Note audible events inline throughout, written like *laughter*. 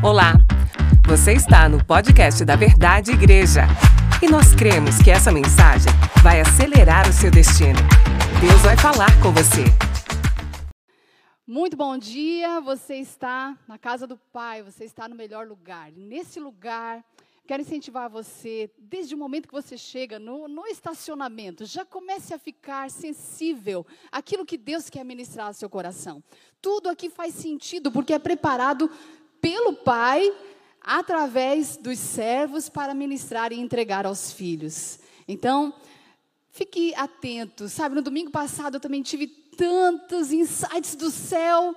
Olá, você está no podcast da Verdade Igreja e nós cremos que essa mensagem vai acelerar o seu destino. Deus vai falar com você. Muito bom dia, você está na casa do Pai, você está no melhor lugar. Nesse lugar, quero incentivar você, desde o momento que você chega no, no estacionamento, já comece a ficar sensível àquilo que Deus quer ministrar ao seu coração. Tudo aqui faz sentido, porque é preparado pelo Pai, através dos servos, para ministrar e entregar aos filhos. Então, fique atento. Sabe, no domingo passado eu também tive tantos insights do céu,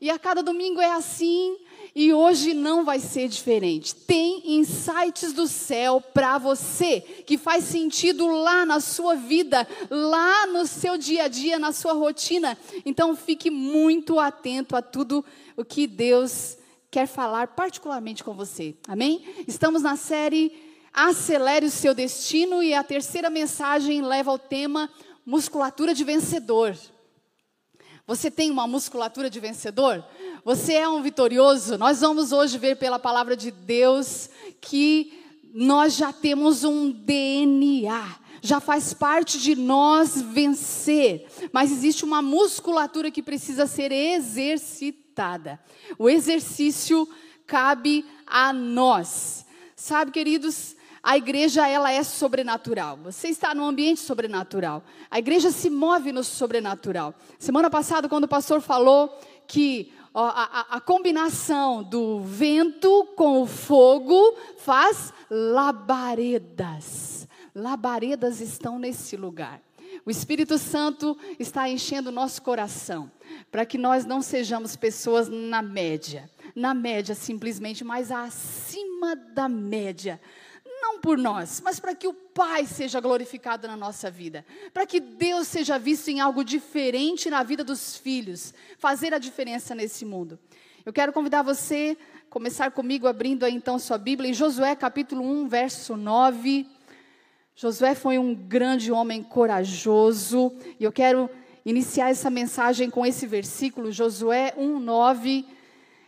e a cada domingo é assim. E hoje não vai ser diferente. Tem insights do céu para você, que faz sentido lá na sua vida, lá no seu dia a dia, na sua rotina. Então fique muito atento a tudo o que Deus quer falar particularmente com você. Amém? Estamos na série Acelere o seu destino e a terceira mensagem leva ao tema musculatura de vencedor. Você tem uma musculatura de vencedor? Você é um vitorioso? Nós vamos hoje ver pela palavra de Deus que nós já temos um DNA, já faz parte de nós vencer, mas existe uma musculatura que precisa ser exercitada. O exercício cabe a nós. Sabe, queridos, a igreja ela é sobrenatural. Você está num ambiente sobrenatural. A igreja se move no sobrenatural. Semana passada, quando o pastor falou que ó, a, a combinação do vento com o fogo faz labaredas. Labaredas estão nesse lugar. O Espírito Santo está enchendo o nosso coração para que nós não sejamos pessoas na média. Na média, simplesmente, mas acima da média não por nós, mas para que o Pai seja glorificado na nossa vida, para que Deus seja visto em algo diferente na vida dos filhos, fazer a diferença nesse mundo. Eu quero convidar você a começar comigo abrindo aí então sua Bíblia em Josué capítulo 1, verso 9. Josué foi um grande homem corajoso, e eu quero iniciar essa mensagem com esse versículo, Josué 1, 9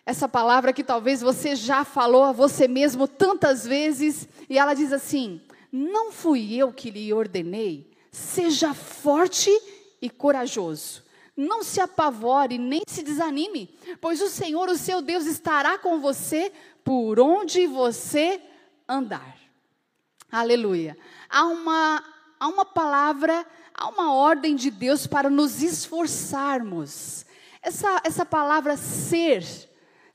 essa palavra que talvez você já falou a você mesmo tantas vezes, e ela diz assim: Não fui eu que lhe ordenei, seja forte e corajoso. Não se apavore, nem se desanime, pois o Senhor, o seu Deus, estará com você por onde você andar. Aleluia. Há uma, há uma palavra, há uma ordem de Deus para nos esforçarmos. Essa, essa palavra ser,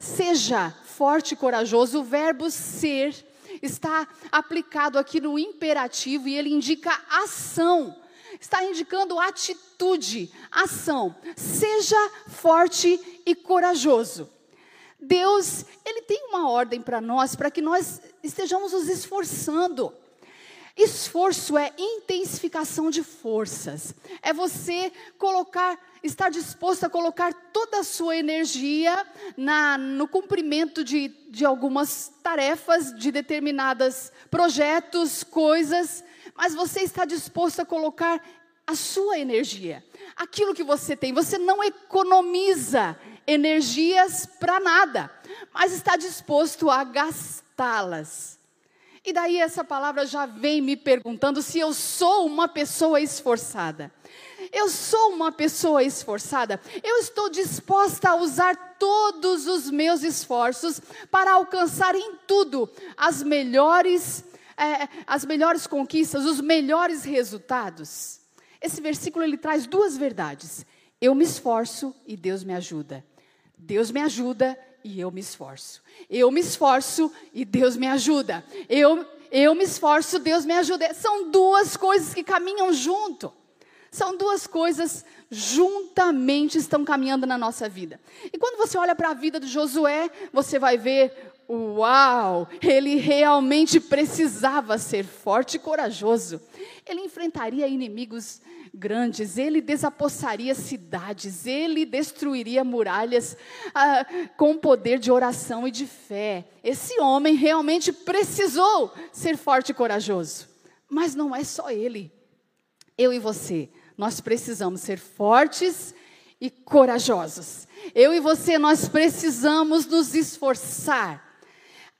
Seja forte e corajoso. O verbo ser está aplicado aqui no imperativo e ele indica ação. Está indicando atitude, ação. Seja forte e corajoso. Deus, ele tem uma ordem para nós, para que nós estejamos nos esforçando. Esforço é intensificação de forças. É você colocar, estar disposto a colocar toda a sua energia na, no cumprimento de, de algumas tarefas, de determinados projetos, coisas, mas você está disposto a colocar a sua energia, aquilo que você tem. Você não economiza energias para nada, mas está disposto a gastá-las. E daí essa palavra já vem me perguntando se eu sou uma pessoa esforçada. Eu sou uma pessoa esforçada. Eu estou disposta a usar todos os meus esforços para alcançar em tudo as melhores, é, as melhores conquistas, os melhores resultados. Esse versículo ele traz duas verdades. Eu me esforço e Deus me ajuda. Deus me ajuda e eu me esforço. Eu me esforço e Deus me ajuda. Eu, eu me esforço, Deus me ajuda. São duas coisas que caminham junto. São duas coisas juntamente estão caminhando na nossa vida. E quando você olha para a vida de Josué, você vai ver, uau, ele realmente precisava ser forte e corajoso. Ele enfrentaria inimigos grandes, ele desapossaria cidades, ele destruiria muralhas ah, com poder de oração e de fé. Esse homem realmente precisou ser forte e corajoso. Mas não é só ele. Eu e você, nós precisamos ser fortes e corajosos. Eu e você, nós precisamos nos esforçar.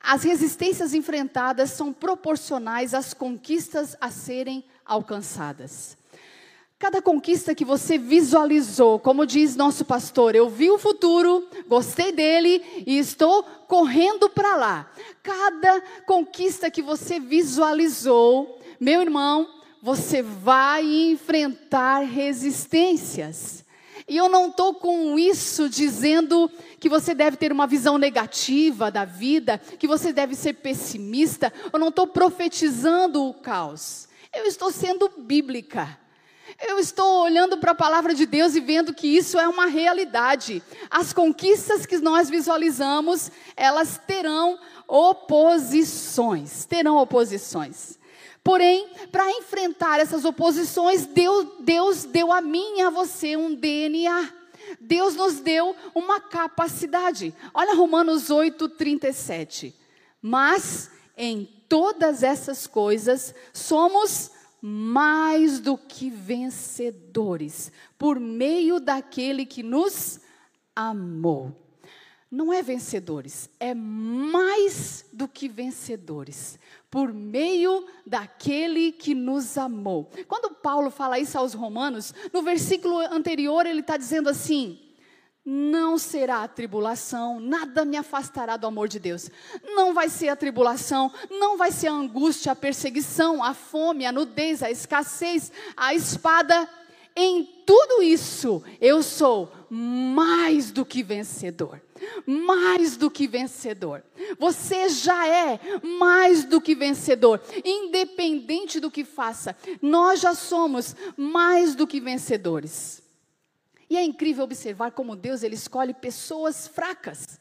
As resistências enfrentadas são proporcionais às conquistas a serem alcançadas. Cada conquista que você visualizou, como diz nosso pastor, eu vi o futuro, gostei dele e estou correndo para lá. Cada conquista que você visualizou, meu irmão, você vai enfrentar resistências. E eu não estou com isso dizendo que você deve ter uma visão negativa da vida, que você deve ser pessimista. Eu não estou profetizando o caos. Eu estou sendo bíblica. Eu estou olhando para a palavra de Deus e vendo que isso é uma realidade. As conquistas que nós visualizamos, elas terão oposições. Terão oposições. Porém, para enfrentar essas oposições, Deus, Deus deu a mim e a você um DNA. Deus nos deu uma capacidade. Olha Romanos 8, 37. Mas em todas essas coisas somos mais do que vencedores, por meio daquele que nos amou. Não é vencedores, é mais do que vencedores, por meio daquele que nos amou. Quando Paulo fala isso aos Romanos, no versículo anterior ele está dizendo assim: não será a tribulação, nada me afastará do amor de Deus. Não vai ser a tribulação, não vai ser a angústia, a perseguição, a fome, a nudez, a escassez, a espada. Em tudo isso, eu sou mais do que vencedor. Mais do que vencedor. Você já é mais do que vencedor, independente do que faça. Nós já somos mais do que vencedores. E é incrível observar como Deus ele escolhe pessoas fracas.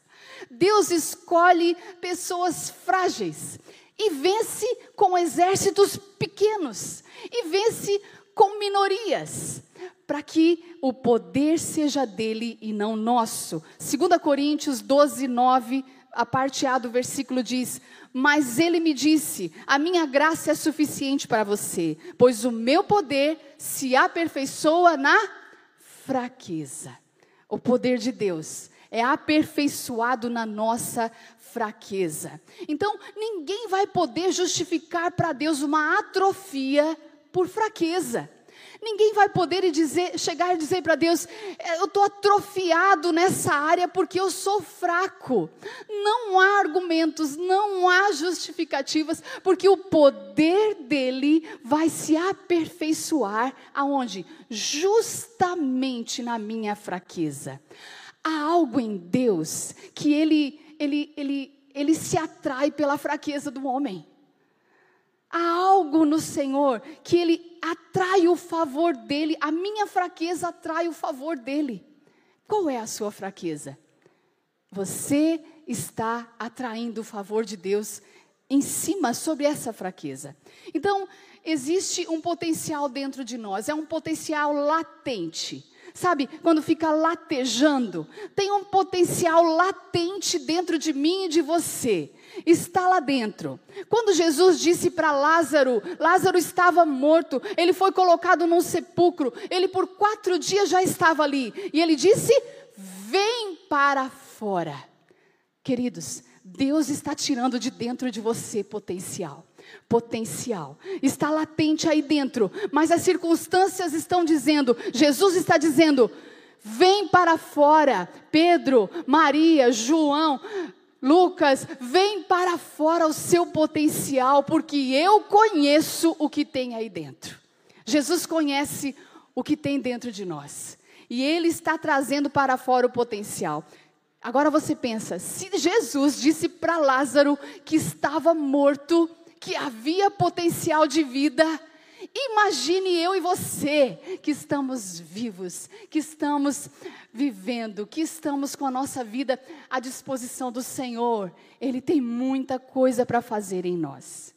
Deus escolhe pessoas frágeis e vence com exércitos pequenos e vence com minorias, para que o poder seja dele e não nosso. 2 Coríntios 12, 9, a parte A do versículo diz: Mas ele me disse: A minha graça é suficiente para você, pois o meu poder se aperfeiçoa na fraqueza. O poder de Deus é aperfeiçoado na nossa fraqueza. Então, ninguém vai poder justificar para Deus uma atrofia por fraqueza. Ninguém vai poder dizer, chegar e dizer para Deus: é, eu estou atrofiado nessa área porque eu sou fraco. Não há argumentos, não há justificativas, porque o poder dele vai se aperfeiçoar aonde? Justamente na minha fraqueza. Há algo em Deus que ele, ele, ele, ele se atrai pela fraqueza do homem. Há algo no Senhor que Ele atrai o favor dEle, a minha fraqueza atrai o favor dEle. Qual é a sua fraqueza? Você está atraindo o favor de Deus em cima sobre essa fraqueza. Então, existe um potencial dentro de nós, é um potencial latente. Sabe, quando fica latejando, tem um potencial latente dentro de mim e de você está lá dentro. Quando Jesus disse para Lázaro, Lázaro estava morto, ele foi colocado num sepulcro, ele por quatro dias já estava ali, e ele disse: Vem para fora. Queridos, Deus está tirando de dentro de você potencial. Potencial está latente aí dentro, mas as circunstâncias estão dizendo, Jesus está dizendo, vem para fora. Pedro, Maria, João, Lucas, vem para fora o seu potencial, porque eu conheço o que tem aí dentro. Jesus conhece o que tem dentro de nós. E ele está trazendo para fora o potencial. Agora você pensa, se Jesus disse para Lázaro que estava morto, que havia potencial de vida, Imagine eu e você que estamos vivos, que estamos vivendo, que estamos com a nossa vida à disposição do Senhor. Ele tem muita coisa para fazer em nós.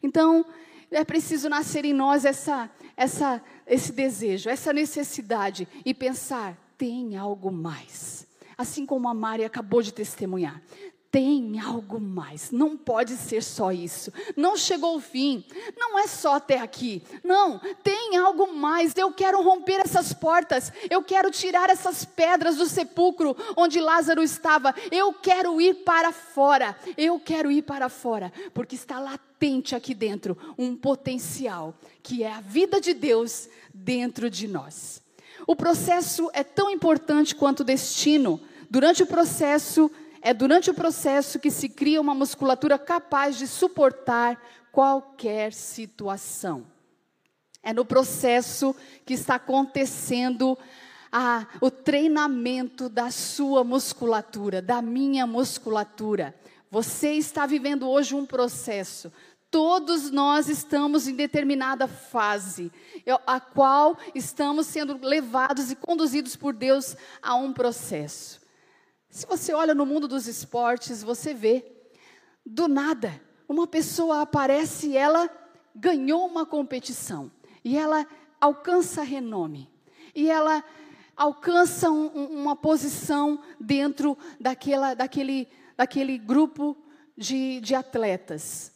Então, é preciso nascer em nós essa, essa, esse desejo, essa necessidade e pensar: tem algo mais. Assim como a Mari acabou de testemunhar, tem algo mais, não pode ser só isso. Não chegou o fim, não é só até aqui. Não, tem algo mais. Eu quero romper essas portas, eu quero tirar essas pedras do sepulcro onde Lázaro estava. Eu quero ir para fora, eu quero ir para fora, porque está latente aqui dentro um potencial que é a vida de Deus dentro de nós. O processo é tão importante quanto o destino. Durante o processo, é durante o processo que se cria uma musculatura capaz de suportar qualquer situação. É no processo que está acontecendo a, o treinamento da sua musculatura, da minha musculatura. Você está vivendo hoje um processo. Todos nós estamos em determinada fase, a qual estamos sendo levados e conduzidos por Deus a um processo. Se você olha no mundo dos esportes, você vê, do nada, uma pessoa aparece e ela ganhou uma competição, e ela alcança renome, e ela alcança um, uma posição dentro daquela, daquele, daquele grupo de, de atletas.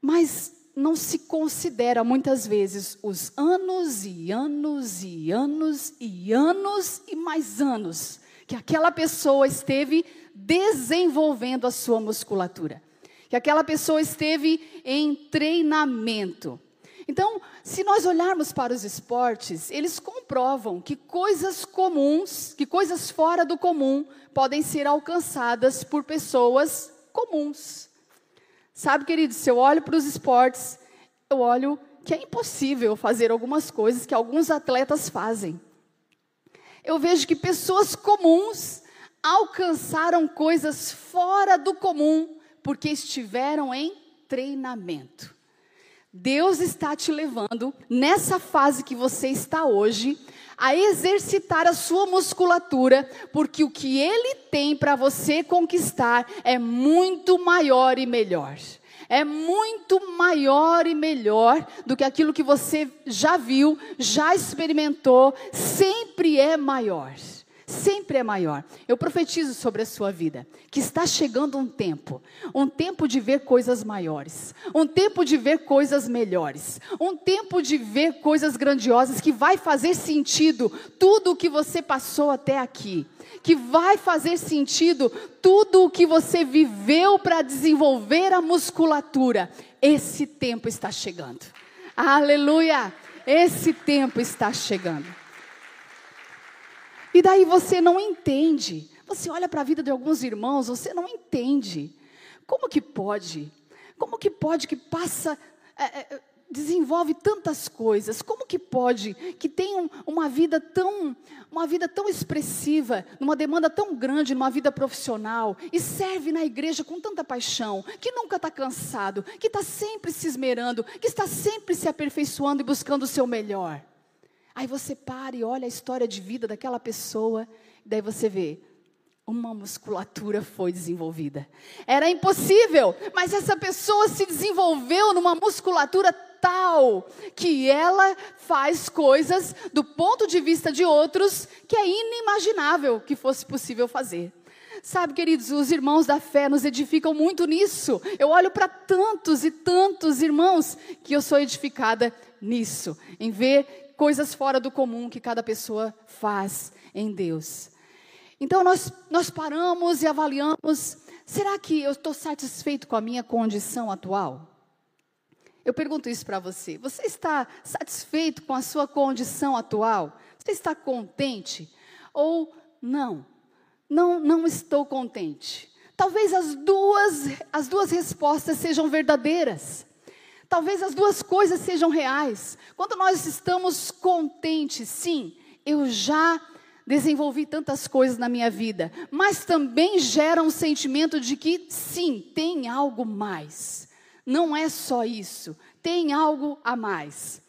Mas não se considera muitas vezes os anos e anos e anos e anos e mais anos que aquela pessoa esteve desenvolvendo a sua musculatura, que aquela pessoa esteve em treinamento. Então, se nós olharmos para os esportes, eles comprovam que coisas comuns, que coisas fora do comum, podem ser alcançadas por pessoas comuns. Sabe, querido, se eu olho para os esportes, eu olho que é impossível fazer algumas coisas que alguns atletas fazem eu vejo que pessoas comuns alcançaram coisas fora do comum porque estiveram em treinamento. Deus está te levando nessa fase que você está hoje a exercitar a sua musculatura, porque o que ele tem para você conquistar é muito maior e melhor é muito maior e melhor do que aquilo que você já viu, já experimentou, sempre é maior. Sempre é maior. Eu profetizo sobre a sua vida que está chegando um tempo, um tempo de ver coisas maiores, um tempo de ver coisas melhores, um tempo de ver coisas grandiosas que vai fazer sentido tudo o que você passou até aqui que vai fazer sentido tudo o que você viveu para desenvolver a musculatura. Esse tempo está chegando. Aleluia! Esse tempo está chegando. E daí você não entende. Você olha para a vida de alguns irmãos, você não entende. Como que pode? Como que pode que passa é, é, desenvolve tantas coisas. Como que pode que um, uma vida tão uma vida tão expressiva, numa demanda tão grande, numa vida profissional e serve na igreja com tanta paixão, que nunca está cansado, que está sempre se esmerando, que está sempre se aperfeiçoando e buscando o seu melhor. Aí você para e olha a história de vida daquela pessoa, e daí você vê, uma musculatura foi desenvolvida. Era impossível, mas essa pessoa se desenvolveu numa musculatura tal que ela faz coisas do ponto de vista de outros que é inimaginável que fosse possível fazer. Sabe, queridos, os irmãos da fé nos edificam muito nisso. Eu olho para tantos e tantos irmãos que eu sou edificada nisso, em ver coisas fora do comum que cada pessoa faz em Deus. Então nós, nós paramos e avaliamos: será que eu estou satisfeito com a minha condição atual? Eu pergunto isso para você. Você está satisfeito com a sua condição atual? Você está contente? Ou não? Não, não estou contente. Talvez as duas, as duas respostas sejam verdadeiras. Talvez as duas coisas sejam reais. Quando nós estamos contentes, sim, eu já desenvolvi tantas coisas na minha vida, mas também gera um sentimento de que sim, tem algo mais. Não é só isso, tem algo a mais.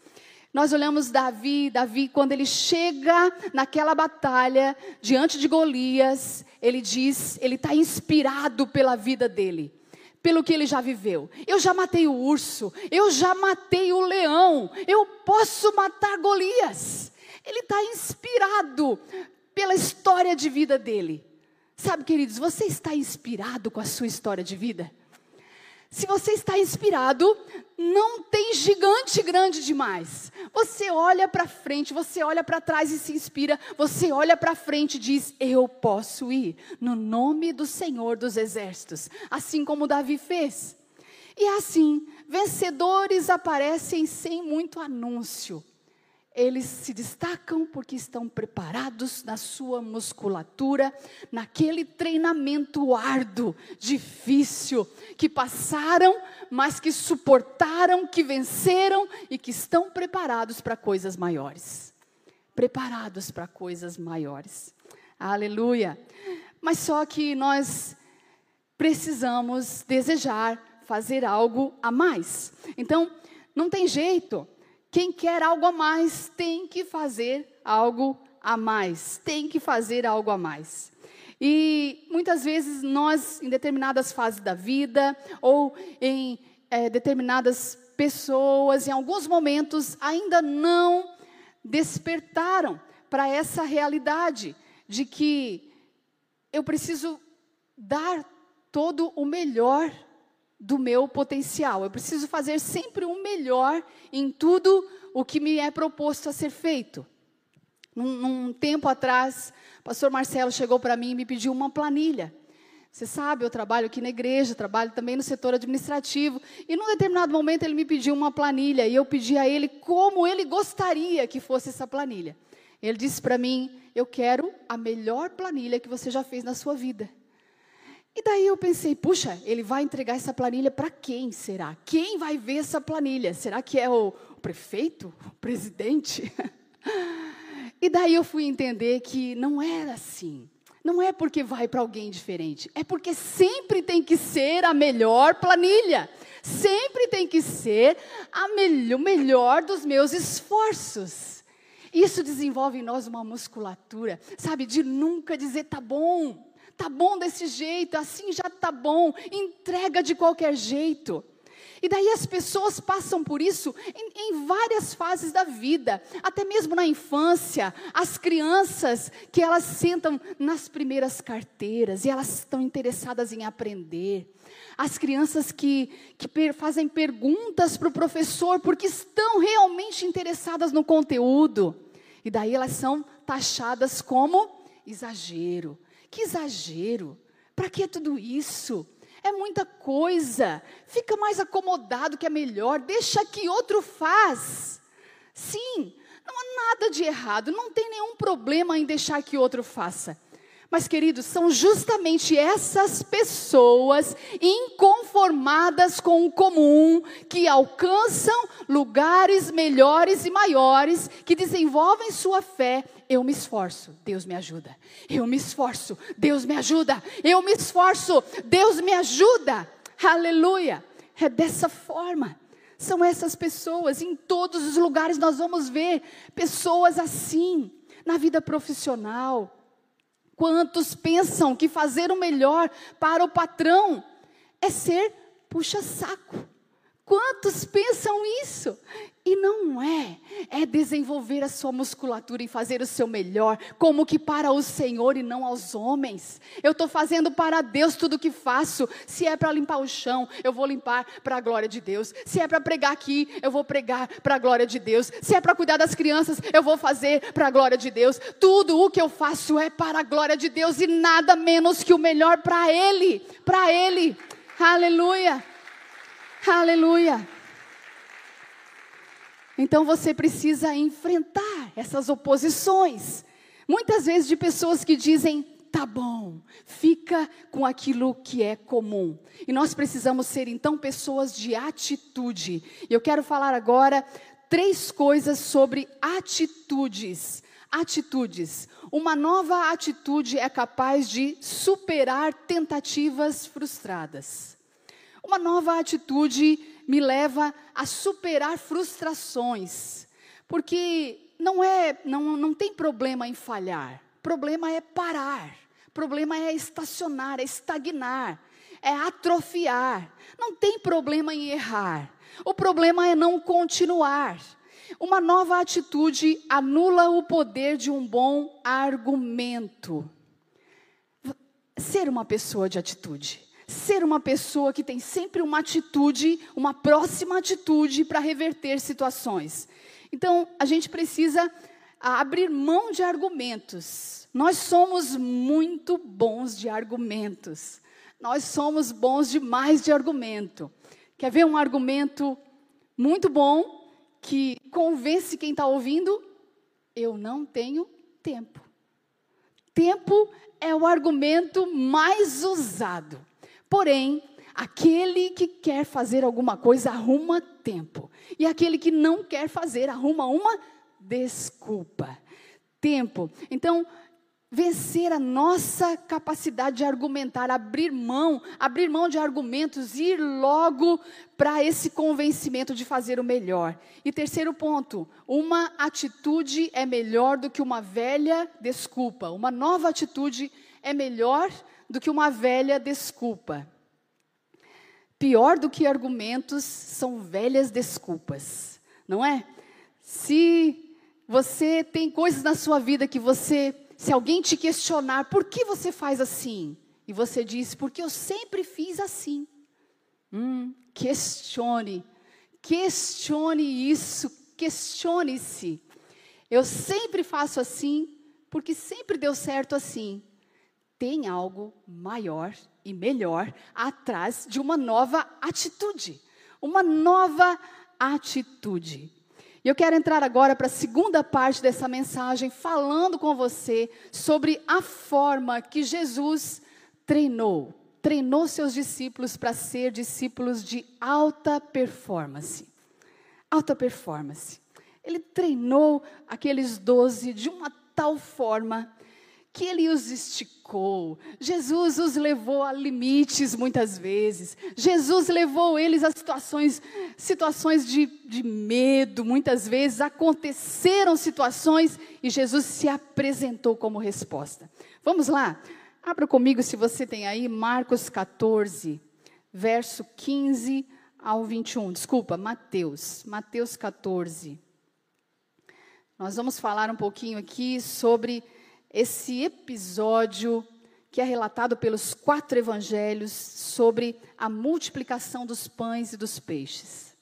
Nós olhamos Davi, Davi, quando ele chega naquela batalha diante de Golias, ele diz, ele está inspirado pela vida dele, pelo que ele já viveu. Eu já matei o urso, eu já matei o leão, eu posso matar Golias. Ele está inspirado pela história de vida dele. Sabe, queridos, você está inspirado com a sua história de vida? Se você está inspirado, não tem gigante grande demais. Você olha para frente, você olha para trás e se inspira. Você olha para frente e diz: Eu posso ir no nome do Senhor dos Exércitos, assim como Davi fez. E assim, vencedores aparecem sem muito anúncio eles se destacam porque estão preparados na sua musculatura, naquele treinamento árduo, difícil, que passaram, mas que suportaram, que venceram e que estão preparados para coisas maiores. Preparados para coisas maiores. Aleluia. Mas só que nós precisamos desejar fazer algo a mais. Então, não tem jeito. Quem quer algo a mais tem que fazer algo a mais, tem que fazer algo a mais. E muitas vezes nós, em determinadas fases da vida, ou em é, determinadas pessoas, em alguns momentos, ainda não despertaram para essa realidade de que eu preciso dar todo o melhor do meu potencial. Eu preciso fazer sempre o melhor em tudo o que me é proposto a ser feito. Num tempo atrás, o pastor Marcelo chegou para mim e me pediu uma planilha. Você sabe, eu trabalho aqui na igreja, trabalho também no setor administrativo. E num determinado momento ele me pediu uma planilha e eu pedi a ele como ele gostaria que fosse essa planilha. Ele disse para mim: Eu quero a melhor planilha que você já fez na sua vida. E daí eu pensei, puxa, ele vai entregar essa planilha para quem será? Quem vai ver essa planilha? Será que é o, prefeito? O presidente? *laughs* e daí eu fui entender que não era assim. Não é porque vai para alguém diferente, é porque sempre tem que ser a melhor planilha. Sempre tem que ser a o melhor dos meus esforços. Isso desenvolve em nós uma musculatura, sabe, de nunca dizer tá bom, Tá bom desse jeito, assim já tá bom. Entrega de qualquer jeito. E daí as pessoas passam por isso em, em, várias fases da vida, até mesmo na infância. As crianças que elas sentam nas primeiras carteiras e elas estão interessadas em aprender. As crianças que, que per, fazem perguntas para o professor porque estão realmente interessadas no conteúdo. E daí elas são taxadas como exagero. Que exagero! Para que tudo isso? É muita coisa. Fica mais acomodado que é melhor. Deixa que outro faz. Sim, não há nada de errado. Não tem nenhum problema em deixar que outro faça. Mas, queridos, são justamente essas pessoas inconformadas com o comum que alcançam lugares melhores e maiores, que desenvolvem sua fé. Eu me esforço, Deus me ajuda. Eu me esforço, Deus me ajuda. Eu me esforço, Deus me ajuda. Aleluia. É dessa forma. São essas pessoas, em todos os lugares nós vamos ver pessoas assim, na vida profissional, Quantos pensam que fazer o melhor para o patrão é ser puxa-saco? Quantos pensam isso? E não é, é desenvolver a sua musculatura e fazer o seu melhor, como que para o Senhor e não aos homens. Eu estou fazendo para Deus tudo o que faço. Se é para limpar o chão, eu vou limpar para a glória de Deus. Se é para pregar aqui, eu vou pregar para a glória de Deus. Se é para cuidar das crianças, eu vou fazer para a glória de Deus. Tudo o que eu faço é para a glória de Deus e nada menos que o melhor para Ele, para Ele. Aleluia. Aleluia. Então você precisa enfrentar essas oposições. Muitas vezes de pessoas que dizem, tá bom, fica com aquilo que é comum. E nós precisamos ser então pessoas de atitude. E eu quero falar agora três coisas sobre atitudes. Atitudes. Uma nova atitude é capaz de superar tentativas frustradas. Uma nova atitude me leva a superar frustrações. Porque não é, não, não tem problema em falhar. Problema é parar. Problema é estacionar, é estagnar, é atrofiar. Não tem problema em errar. O problema é não continuar. Uma nova atitude anula o poder de um bom argumento. ser uma pessoa de atitude. Ser uma pessoa que tem sempre uma atitude, uma próxima atitude para reverter situações. Então, a gente precisa abrir mão de argumentos. Nós somos muito bons de argumentos. Nós somos bons demais de argumento. Quer ver um argumento muito bom que convence quem está ouvindo? Eu não tenho tempo. Tempo é o argumento mais usado. Porém, aquele que quer fazer alguma coisa arruma tempo. E aquele que não quer fazer arruma uma desculpa. Tempo. Então, vencer a nossa capacidade de argumentar, abrir mão, abrir mão de argumentos, ir logo para esse convencimento de fazer o melhor. E terceiro ponto, uma atitude é melhor do que uma velha desculpa. Uma nova atitude é melhor do que uma velha desculpa. Pior do que argumentos são velhas desculpas, não é? Se você tem coisas na sua vida que você se alguém te questionar por que você faz assim, e você diz, porque eu sempre fiz assim. Hum, questione, questione isso, questione-se. Eu sempre faço assim, porque sempre deu certo assim. Tem algo maior e melhor atrás de uma nova atitude. Uma nova atitude. E eu quero entrar agora para a segunda parte dessa mensagem, falando com você sobre a forma que Jesus treinou, treinou seus discípulos para ser discípulos de alta performance. Alta performance. Ele treinou aqueles doze de uma tal forma que ele os esticou. Jesus os levou a limites muitas vezes. Jesus levou eles a situações, situações de, de medo, muitas vezes. Aconteceram situações e Jesus se apresentou como resposta. Vamos lá? Abra comigo, se você tem aí, Marcos 14, verso 15 ao 21. Desculpa, Mateus. Mateus 14. Nós vamos falar um pouquinho aqui sobre esse episódio que é relatado pelos quatro evangelhos sobre a multiplicação dos pães e dos peixes.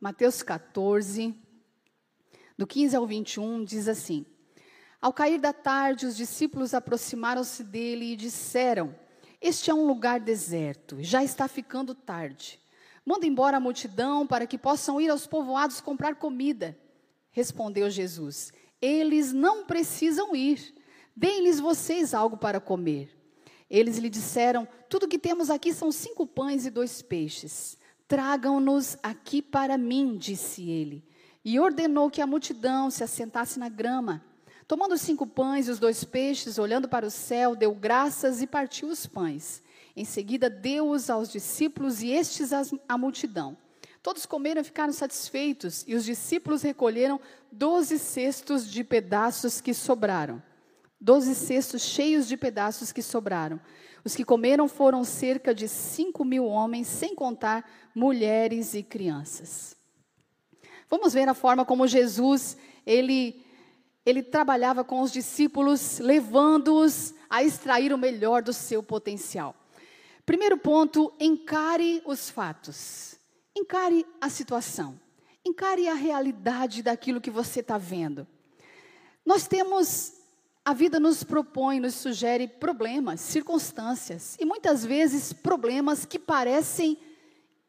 Mateus 14, do 15 ao 21, diz assim: Ao cair da tarde, os discípulos aproximaram-se dele e disseram: Este é um lugar deserto, já está ficando tarde. Manda embora a multidão para que possam ir aos povoados comprar comida. Respondeu Jesus: Eles não precisam ir. Deem-lhes vocês algo para comer. Eles lhe disseram: Tudo que temos aqui são cinco pães e dois peixes. Tragam-nos aqui para mim, disse ele. E ordenou que a multidão se assentasse na grama. Tomando os cinco pães e os dois peixes, olhando para o céu, deu graças e partiu os pães. Em seguida, deu-os aos discípulos e estes à multidão. Todos comeram e ficaram satisfeitos, e os discípulos recolheram doze cestos de pedaços que sobraram. Doze cestos cheios de pedaços que sobraram. Os que comeram foram cerca de cinco mil homens, sem contar mulheres e crianças. Vamos ver a forma como Jesus ele ele trabalhava com os discípulos, levando-os a extrair o melhor do seu potencial. Primeiro ponto, encare os fatos. Encare a situação. Encare a realidade daquilo que você está vendo. Nós temos, a vida nos propõe, nos sugere problemas, circunstâncias, e muitas vezes problemas que parecem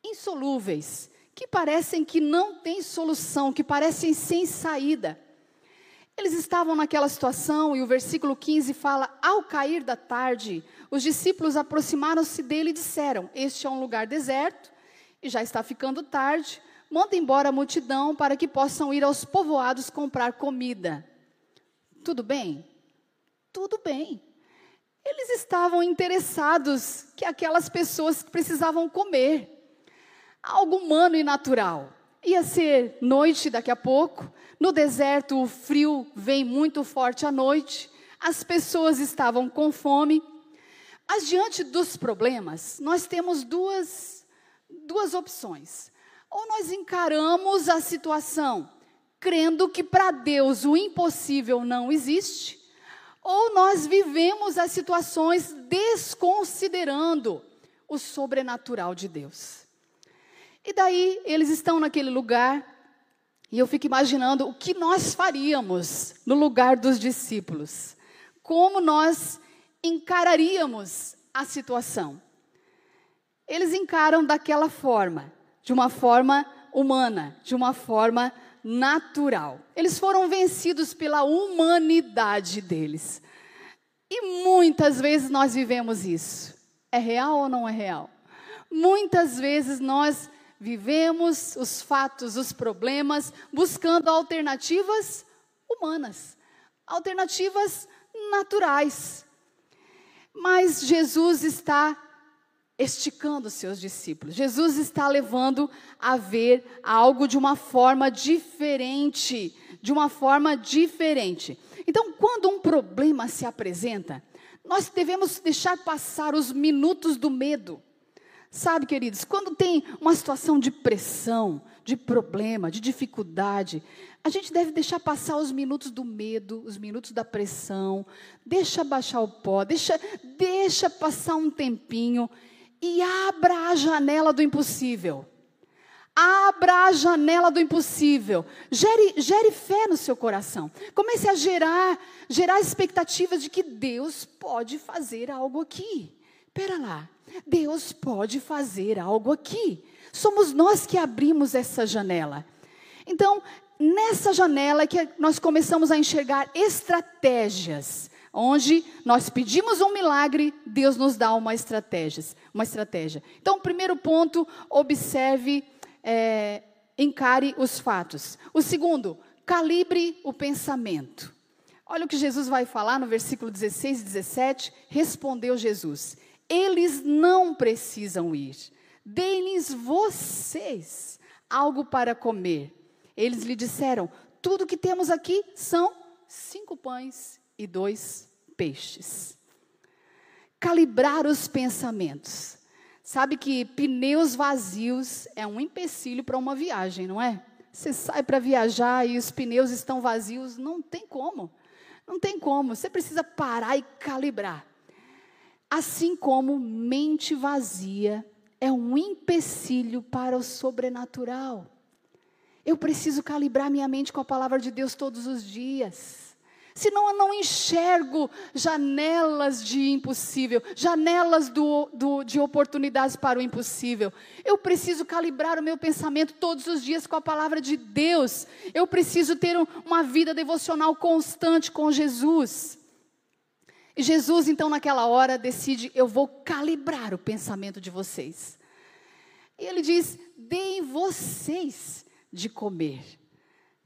insolúveis, que parecem que não têm solução, que parecem sem saída. Eles estavam naquela situação e o versículo 15 fala: Ao cair da tarde, os discípulos aproximaram-se dele e disseram: Este é um lugar deserto e já está ficando tarde. Manda embora a multidão para que possam ir aos povoados comprar comida. Tudo bem? Tudo bem. Eles estavam interessados que aquelas pessoas precisavam comer algo humano e natural. Ia ser noite daqui a pouco, no deserto, o frio vem muito forte à noite, as pessoas estavam com fome. Mas diante dos problemas, nós temos duas, duas opções. Ou nós encaramos a situação crendo que para Deus o impossível não existe, ou nós vivemos as situações desconsiderando o sobrenatural de Deus. E daí eles estão naquele lugar, e eu fico imaginando o que nós faríamos no lugar dos discípulos. Como nós encararíamos a situação. Eles encaram daquela forma, de uma forma humana, de uma forma natural. Eles foram vencidos pela humanidade deles. E muitas vezes nós vivemos isso. É real ou não é real? Muitas vezes nós vivemos os fatos, os problemas, buscando alternativas humanas, alternativas naturais. Mas Jesus está esticando seus discípulos. Jesus está levando a ver algo de uma forma diferente, de uma forma diferente. Então, quando um problema se apresenta, nós devemos deixar passar os minutos do medo. Sabe, queridos, quando tem uma situação de pressão, de problema, de dificuldade, a gente deve deixar passar os minutos do medo, os minutos da pressão, deixa baixar o pó, deixa, deixa passar um tempinho e abra a janela do impossível. Abra a janela do impossível. Gere, gere fé no seu coração. Comece a gerar, gerar expectativas de que Deus pode fazer algo aqui. Espera lá. Deus pode fazer algo aqui. Somos nós que abrimos essa janela. Então, nessa janela que nós começamos a enxergar estratégias onde nós pedimos um milagre, Deus nos dá uma estratégia. Uma estratégia. Então, primeiro ponto, observe, é, encare os fatos. O segundo, calibre o pensamento. Olha o que Jesus vai falar no versículo 16 e 17. Respondeu Jesus: Eles não precisam ir, deem-lhes vocês algo para comer. Eles lhe disseram: Tudo que temos aqui são cinco pães e dois peixes. Calibrar os pensamentos. Sabe que pneus vazios é um empecilho para uma viagem, não é? Você sai para viajar e os pneus estão vazios, não tem como. Não tem como. Você precisa parar e calibrar. Assim como mente vazia é um empecilho para o sobrenatural. Eu preciso calibrar minha mente com a palavra de Deus todos os dias senão eu não enxergo janelas de impossível, janelas do, do, de oportunidades para o impossível. Eu preciso calibrar o meu pensamento todos os dias com a palavra de Deus. Eu preciso ter um, uma vida devocional constante com Jesus. E Jesus, então, naquela hora, decide: eu vou calibrar o pensamento de vocês. E ele diz: deem vocês de comer.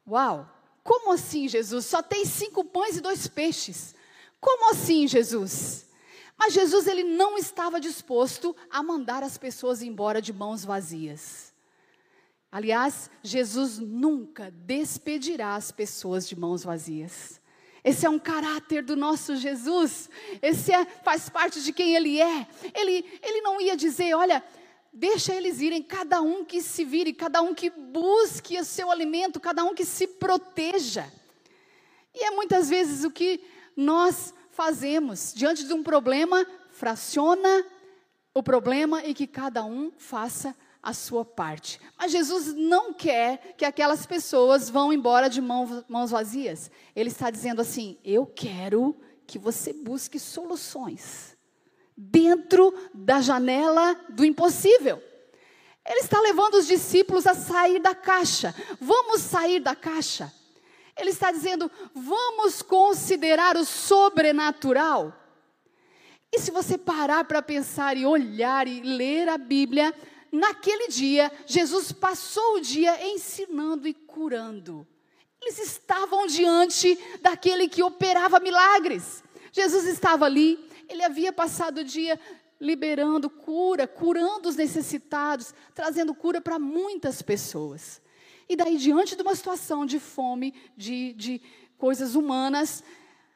Uau! Como assim, Jesus? Só tem cinco pães e dois peixes. Como assim, Jesus? Mas Jesus ele não estava disposto a mandar as pessoas embora de mãos vazias. Aliás, Jesus nunca despedirá as pessoas de mãos vazias. Esse é um caráter do nosso Jesus. Esse é, faz parte de quem Ele é. Ele, ele não ia dizer, olha, Deixa eles irem, cada um que se vire, cada um que busque o seu alimento, cada um que se proteja. E é muitas vezes o que nós fazemos diante de um problema, fraciona o problema e que cada um faça a sua parte. Mas Jesus não quer que aquelas pessoas vão embora de mãos vazias. Ele está dizendo assim: eu quero que você busque soluções dentro da janela do impossível. Ele está levando os discípulos a sair da caixa. Vamos sair da caixa. Ele está dizendo: vamos considerar o sobrenatural. E se você parar para pensar e olhar e ler a Bíblia, naquele dia, Jesus passou o dia ensinando e curando. Eles estavam diante daquele que operava milagres. Jesus estava ali, ele havia passado o dia liberando cura, curando os necessitados, trazendo cura para muitas pessoas. E daí, diante de uma situação de fome, de, de coisas humanas,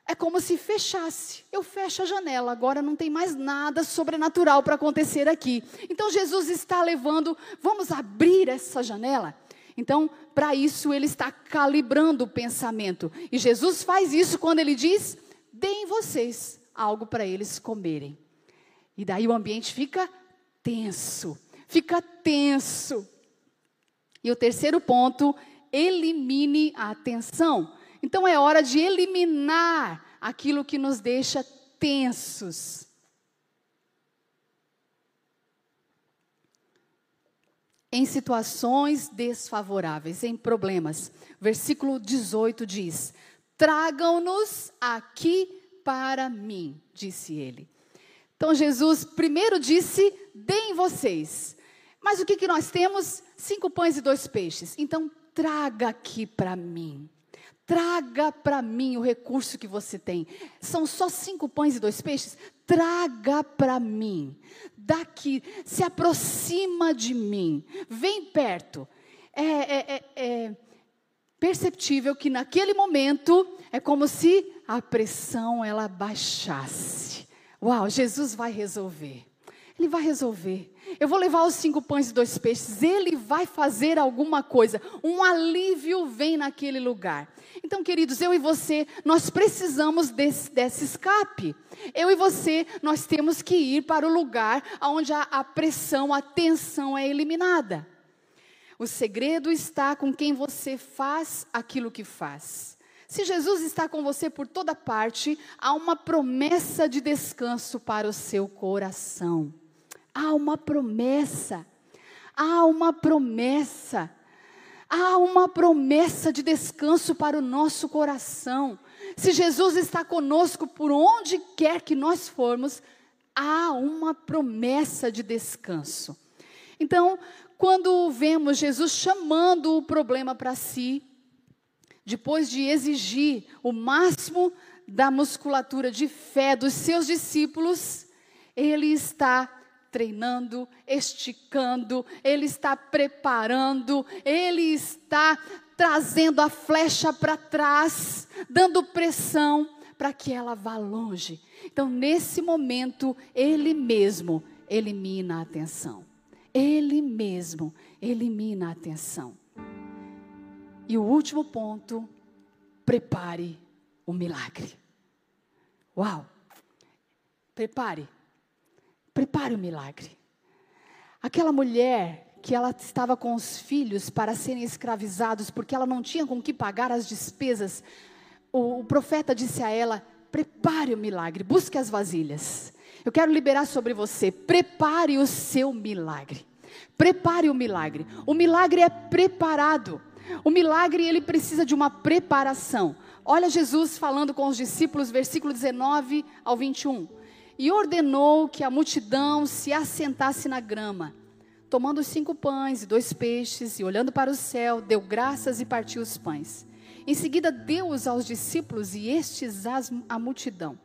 é como se fechasse. Eu fecho a janela, agora não tem mais nada sobrenatural para acontecer aqui. Então Jesus está levando, vamos abrir essa janela. Então, para isso, ele está calibrando o pensamento. E Jesus faz isso quando ele diz: deem vocês algo para eles comerem. E daí o ambiente fica tenso, fica tenso. E o terceiro ponto, elimine a tensão. Então é hora de eliminar aquilo que nos deixa tensos. Em situações desfavoráveis, em problemas. Versículo 18 diz: Tragam-nos aqui para mim, disse ele. Então Jesus primeiro disse: Deem vocês. Mas o que, que nós temos? Cinco pães e dois peixes. Então traga aqui para mim. Traga para mim o recurso que você tem. São só cinco pães e dois peixes? Traga para mim. Daqui, se aproxima de mim. Vem perto. É, é, é, é perceptível que naquele momento é como se a pressão ela baixasse. Uau, Jesus vai resolver. Ele vai resolver. Eu vou levar os cinco pães e dois peixes. Ele vai fazer alguma coisa. Um alívio vem naquele lugar. Então, queridos, eu e você, nós precisamos desse, desse escape. Eu e você, nós temos que ir para o lugar onde a, a pressão, a tensão é eliminada. O segredo está com quem você faz aquilo que faz. Se Jesus está com você por toda parte, há uma promessa de descanso para o seu coração. Há uma promessa. Há uma promessa. Há uma promessa de descanso para o nosso coração. Se Jesus está conosco por onde quer que nós formos, há uma promessa de descanso. Então, quando vemos Jesus chamando o problema para si, depois de exigir o máximo da musculatura de fé dos seus discípulos, ele está treinando, esticando, ele está preparando, ele está trazendo a flecha para trás, dando pressão para que ela vá longe. Então, nesse momento, ele mesmo elimina a atenção. Ele mesmo elimina a atenção. E o último ponto, prepare o milagre. Uau! Prepare Prepare o milagre. Aquela mulher que ela estava com os filhos para serem escravizados porque ela não tinha com que pagar as despesas, o, o profeta disse a ela: prepare o milagre, busque as vasilhas. Eu quero liberar sobre você, prepare o seu milagre. Prepare o milagre. O milagre é preparado. O milagre ele precisa de uma preparação. Olha Jesus falando com os discípulos, versículo 19 ao 21 e ordenou que a multidão se assentasse na grama. Tomando os cinco pães e dois peixes, e olhando para o céu, deu graças e partiu os pães. Em seguida, deu-os aos discípulos e estes à multidão.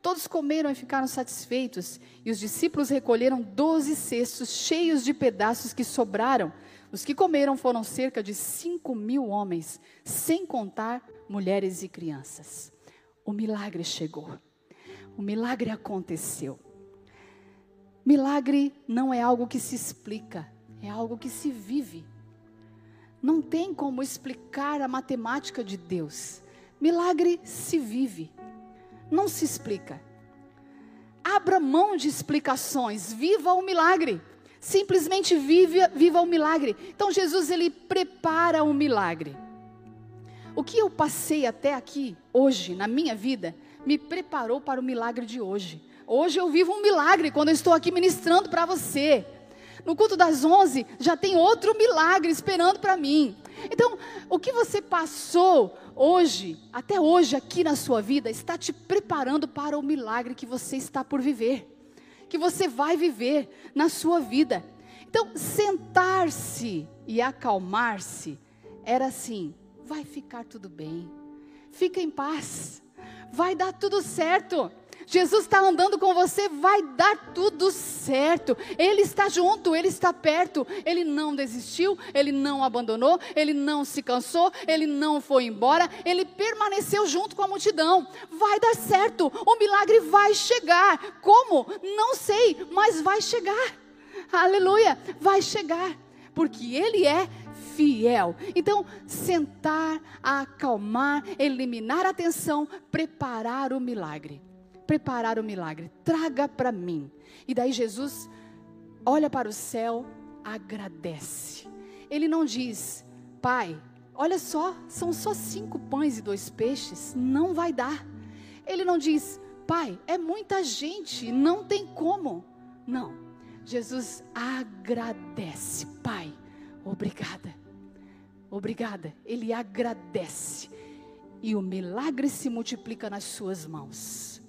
Todos comeram e ficaram satisfeitos, e os discípulos recolheram doze cestos cheios de pedaços que sobraram. Os que comeram foram cerca de cinco mil homens, sem contar mulheres e crianças. O milagre chegou. O milagre aconteceu. Milagre não é algo que se explica, é algo que se vive. Não tem como explicar a matemática de Deus. Milagre se vive, não se explica. Abra mão de explicações, viva o milagre. Simplesmente vive, viva o milagre. Então Jesus ele prepara o milagre. O que eu passei até aqui hoje na minha vida me preparou para o milagre de hoje. Hoje eu vivo um milagre quando eu estou aqui ministrando para você. No culto das 11 já tem outro milagre esperando para mim. Então, o que você passou hoje, até hoje aqui na sua vida, está te preparando para o milagre que você está por viver, que você vai viver na sua vida. Então, sentar-se e acalmar-se era assim: vai ficar tudo bem, fica em paz vai dar tudo certo. Jesus está andando com você, vai dar tudo certo. Ele está junto, ele está perto. Ele não desistiu, ele não abandonou, ele não se cansou, ele não foi embora, ele permaneceu junto com a multidão. Vai dar certo, o milagre vai chegar. Como? Não sei, mas vai chegar. Aleluia, vai chegar. Porque Ele é fiel. Então, sentar, acalmar, eliminar a tensão, preparar o milagre. Preparar o milagre. Traga para mim. E daí Jesus olha para o céu, agradece. Ele não diz, Pai, olha só, são só cinco pães e dois peixes, não vai dar. Ele não diz, Pai, é muita gente, não tem como. Não. Jesus agradece, Pai, obrigada. Obrigada. Ele agradece. E o milagre se multiplica nas suas mãos.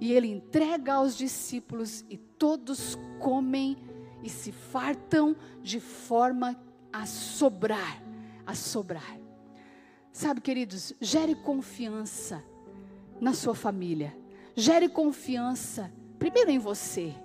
E ele entrega aos discípulos e todos comem e se fartam de forma a sobrar, a sobrar. Sabe, queridos, gere confiança na sua família. Gere confiança primeiro em você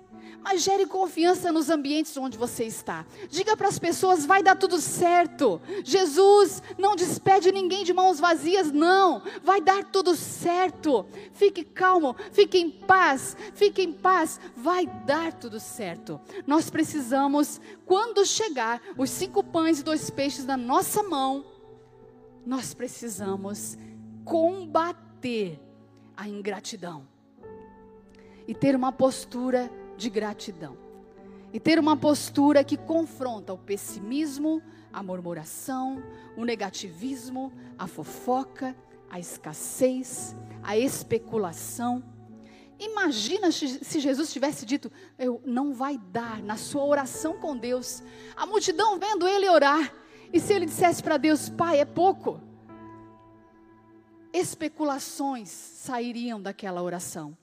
mas gere confiança nos ambientes onde você está. Diga para as pessoas: vai dar tudo certo. Jesus não despede ninguém de mãos vazias, não. Vai dar tudo certo. Fique calmo, fique em paz, fique em paz. Vai dar tudo certo. Nós precisamos, quando chegar os cinco pães e dois peixes na nossa mão, nós precisamos combater a ingratidão e ter uma postura de gratidão. E ter uma postura que confronta o pessimismo, a murmuração, o negativismo, a fofoca, a escassez, a especulação. Imagina se Jesus tivesse dito: Eu não vai dar na sua oração com Deus. A multidão vendo ele orar. E se ele dissesse para Deus: Pai, é pouco. Especulações sairiam daquela oração.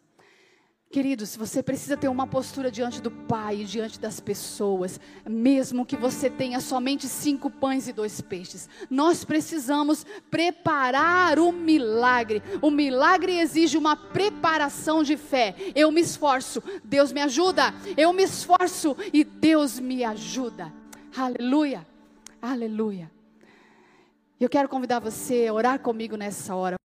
Queridos, você precisa ter uma postura diante do Pai, diante das pessoas, mesmo que você tenha somente cinco pães e dois peixes. Nós precisamos preparar o milagre. O milagre exige uma preparação de fé. Eu me esforço, Deus me ajuda. Eu me esforço e Deus me ajuda. Aleluia, aleluia. Eu quero convidar você a orar comigo nessa hora.